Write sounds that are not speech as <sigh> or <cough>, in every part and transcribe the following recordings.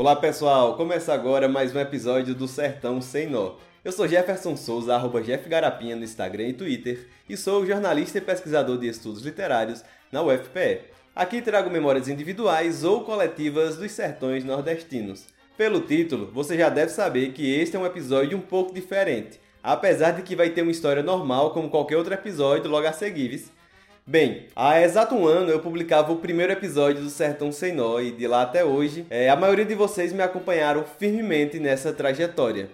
Olá pessoal, começa agora mais um episódio do Sertão Sem Nó. Eu sou Jefferson Souza, arroba Jeff Garapinha no Instagram e Twitter, e sou jornalista e pesquisador de estudos literários na UFPE. Aqui trago memórias individuais ou coletivas dos sertões nordestinos. Pelo título, você já deve saber que este é um episódio um pouco diferente, apesar de que vai ter uma história normal como qualquer outro episódio logo a seguir. Bem, há exato um ano eu publicava o primeiro episódio do Sertão Sem Nó e de lá até hoje, é, a maioria de vocês me acompanharam firmemente nessa trajetória.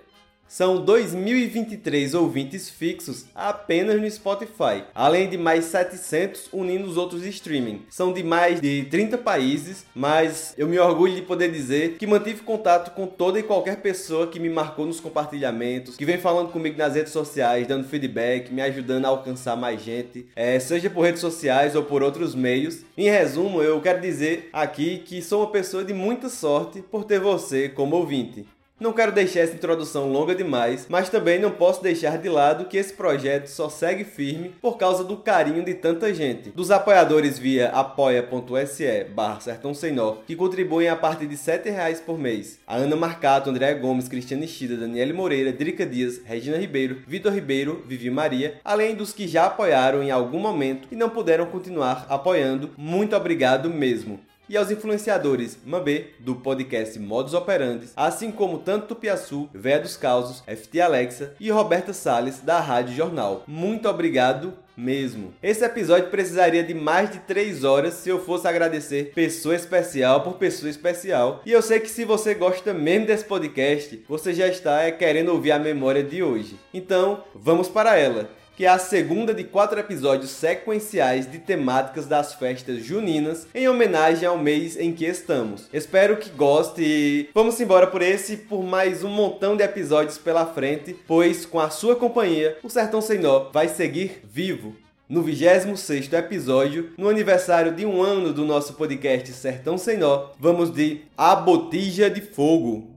São 2.023 ouvintes fixos apenas no Spotify, além de mais 700 unindo os outros streaming. São de mais de 30 países, mas eu me orgulho de poder dizer que mantive contato com toda e qualquer pessoa que me marcou nos compartilhamentos, que vem falando comigo nas redes sociais, dando feedback, me ajudando a alcançar mais gente, é, seja por redes sociais ou por outros meios. Em resumo, eu quero dizer aqui que sou uma pessoa de muita sorte por ter você como ouvinte. Não quero deixar essa introdução longa demais, mas também não posso deixar de lado que esse projeto só segue firme por causa do carinho de tanta gente. Dos apoiadores via apoia.se barra Sertão Nó, que contribuem a partir de R$ reais por mês. A Ana Marcato, André Gomes, Cristiane Chida, Daniele Moreira, Drica Dias, Regina Ribeiro, Vitor Ribeiro, Vivi Maria, além dos que já apoiaram em algum momento e não puderam continuar apoiando. Muito obrigado mesmo e aos influenciadores Mambê, do podcast Modus Operandes, assim como Tanto Tupiaçu, Véia dos Causos, FT Alexa e Roberta Salles, da Rádio Jornal. Muito obrigado mesmo. Esse episódio precisaria de mais de 3 horas se eu fosse agradecer pessoa especial por pessoa especial. E eu sei que se você gosta mesmo desse podcast, você já está é, querendo ouvir a memória de hoje. Então, vamos para ela que é a segunda de quatro episódios sequenciais de temáticas das festas juninas em homenagem ao mês em que estamos. Espero que goste e vamos embora por esse por mais um montão de episódios pela frente, pois com a sua companhia, o Sertão Sem Nó vai seguir vivo. No 26º episódio, no aniversário de um ano do nosso podcast Sertão Sem Nó, vamos de A Botija de Fogo,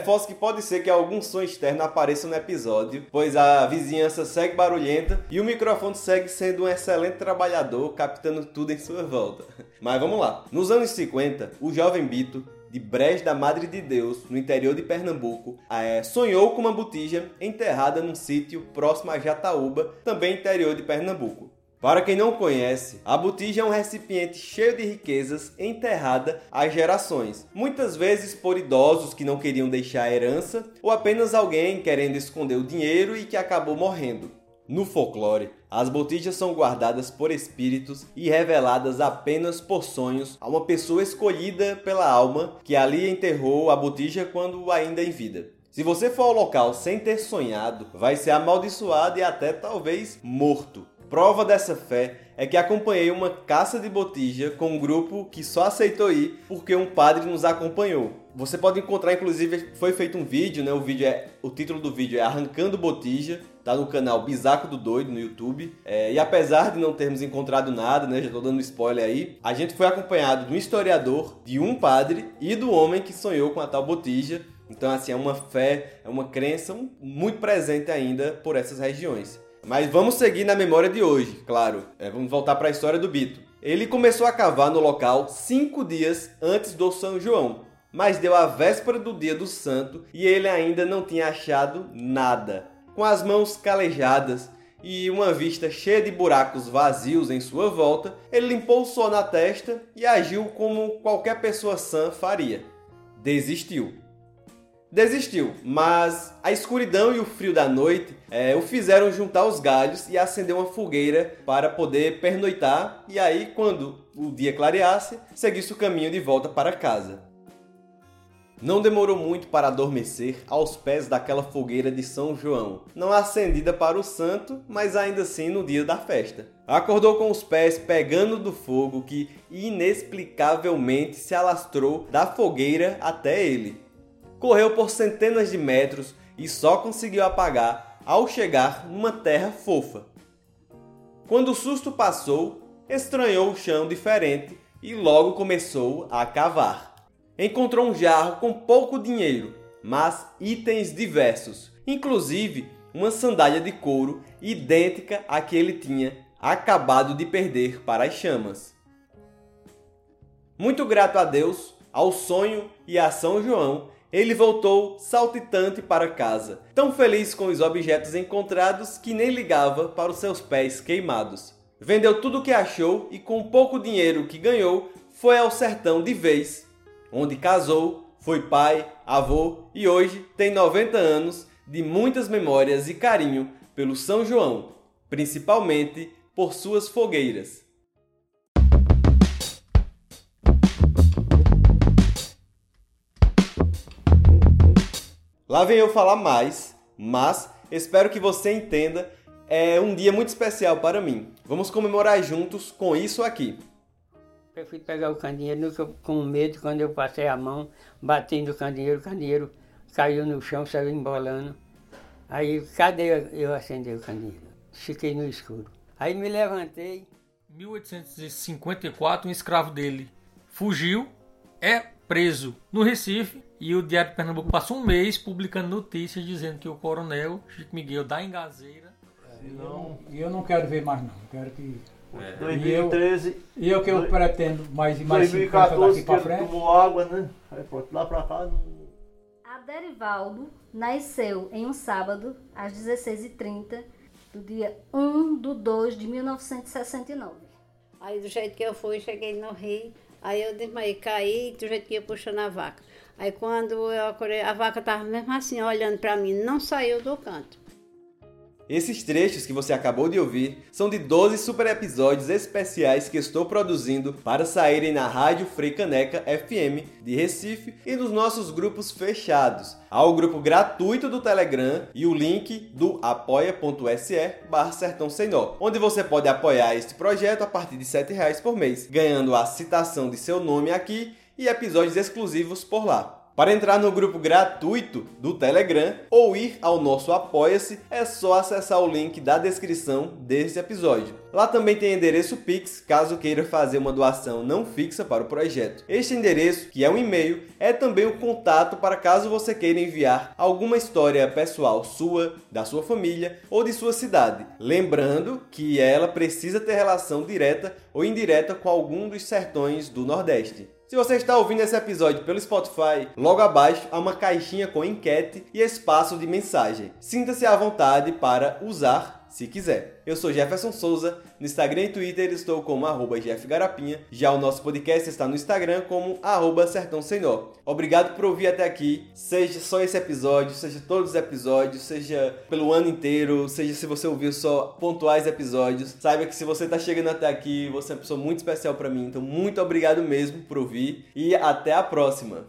Reforço que pode ser que algum som externo apareça no episódio, pois a vizinhança segue barulhenta e o microfone segue sendo um excelente trabalhador, captando tudo em sua volta. <laughs> Mas vamos lá. Nos anos 50, o jovem Bito de Brejo da Madre de Deus, no interior de Pernambuco, é, sonhou com uma botija enterrada num sítio próximo a Jataúba, também interior de Pernambuco. Para quem não conhece, a botija é um recipiente cheio de riquezas enterrada há gerações, muitas vezes por idosos que não queriam deixar a herança ou apenas alguém querendo esconder o dinheiro e que acabou morrendo. No folclore, as botijas são guardadas por espíritos e reveladas apenas por sonhos a uma pessoa escolhida pela alma que ali enterrou a botija quando ainda em vida. Se você for ao local sem ter sonhado, vai ser amaldiçoado e até talvez morto. Prova dessa fé é que acompanhei uma caça de botija com um grupo que só aceitou ir porque um padre nos acompanhou. Você pode encontrar, inclusive, foi feito um vídeo, né? O vídeo é, o título do vídeo é Arrancando Botija, tá no canal Bisaco do Doido no YouTube. É, e apesar de não termos encontrado nada, né? Já tô dando spoiler aí. A gente foi acompanhado de um historiador, de um padre e do homem que sonhou com a tal botija. Então, assim, é uma fé, é uma crença muito presente ainda por essas regiões. Mas vamos seguir na memória de hoje, claro. É, vamos voltar para a história do Bito. Ele começou a cavar no local cinco dias antes do São João, mas deu a véspera do dia do santo e ele ainda não tinha achado nada. Com as mãos calejadas e uma vista cheia de buracos vazios em sua volta, ele limpou o sol na testa e agiu como qualquer pessoa sã faria. Desistiu desistiu, mas a escuridão e o frio da noite é, o fizeram juntar os galhos e acender uma fogueira para poder pernoitar e aí, quando o dia clareasse, seguisse o caminho de volta para casa. Não demorou muito para adormecer aos pés daquela fogueira de São João, não acendida para o santo, mas ainda assim no dia da festa. Acordou com os pés pegando do fogo que inexplicavelmente se alastrou da fogueira até ele correu por centenas de metros e só conseguiu apagar ao chegar numa terra fofa. Quando o susto passou, estranhou o chão diferente e logo começou a cavar. Encontrou um jarro com pouco dinheiro, mas itens diversos, inclusive uma sandália de couro idêntica à que ele tinha acabado de perder para as chamas. Muito grato a Deus, ao sonho e a São João, ele voltou saltitante para casa, tão feliz com os objetos encontrados que nem ligava para os seus pés queimados. Vendeu tudo o que achou e, com pouco dinheiro que ganhou, foi ao sertão de vez, onde casou, foi pai, avô e hoje tem 90 anos de muitas memórias e carinho pelo São João, principalmente por suas fogueiras. Lá vem eu falar mais, mas espero que você entenda. É um dia muito especial para mim. Vamos comemorar juntos com isso aqui. Eu fui pegar o candeeiro com medo quando eu passei a mão, batendo o candeeiro, o candeeiro caiu no chão, saiu embolando. Aí, cadê eu acender o candeeiro? Fiquei no escuro. Aí me levantei. 1854, um escravo dele fugiu, é preso no Recife e o Diário de Pernambuco passou um mês publicando notícias dizendo que o coronel Chico Miguel da Engazeira. E eu, eu não quero ver mais não. Quero que. É. 2013. E eu, que eu do, pretendo mais e mais 2014 daqui para frente. tomou água, né? Aí pronto, lá para cá não. Aderivaldo nasceu em um sábado, às 16h30, do dia 1 de 2 de 1969. Aí do jeito que eu fui, cheguei no Rio, aí eu desmaiei, caí, do jeito que ia puxando a vaca. Aí quando eu acordei, a vaca estava mesmo assim, olhando para mim, não saiu do canto. Esses trechos que você acabou de ouvir são de 12 super episódios especiais que estou produzindo para saírem na Rádio Frei Caneca FM de Recife e nos nossos grupos fechados. Há o grupo gratuito do Telegram e o link do apoia.se barra Sertão Sem Nó, onde você pode apoiar este projeto a partir de R$ reais por mês, ganhando a citação de seu nome aqui e episódios exclusivos por lá. Para entrar no grupo gratuito do Telegram ou ir ao nosso Apoia-se, é só acessar o link da descrição desse episódio. Lá também tem endereço Pix, caso queira fazer uma doação não fixa para o projeto. Este endereço, que é um e-mail, é também o contato para caso você queira enviar alguma história pessoal sua, da sua família ou de sua cidade. Lembrando que ela precisa ter relação direta ou indireta com algum dos sertões do Nordeste. Se você está ouvindo esse episódio pelo Spotify, logo abaixo há uma caixinha com enquete e espaço de mensagem. Sinta-se à vontade para usar se quiser. Eu sou Jefferson Souza, no Instagram e Twitter estou como arroba jeffgarapinha, já o nosso podcast está no Instagram como arroba sertão senhor. Obrigado por ouvir até aqui, seja só esse episódio, seja todos os episódios, seja pelo ano inteiro, seja se você ouviu só pontuais episódios, saiba que se você está chegando até aqui, você é uma pessoa muito especial para mim, então muito obrigado mesmo por ouvir e até a próxima.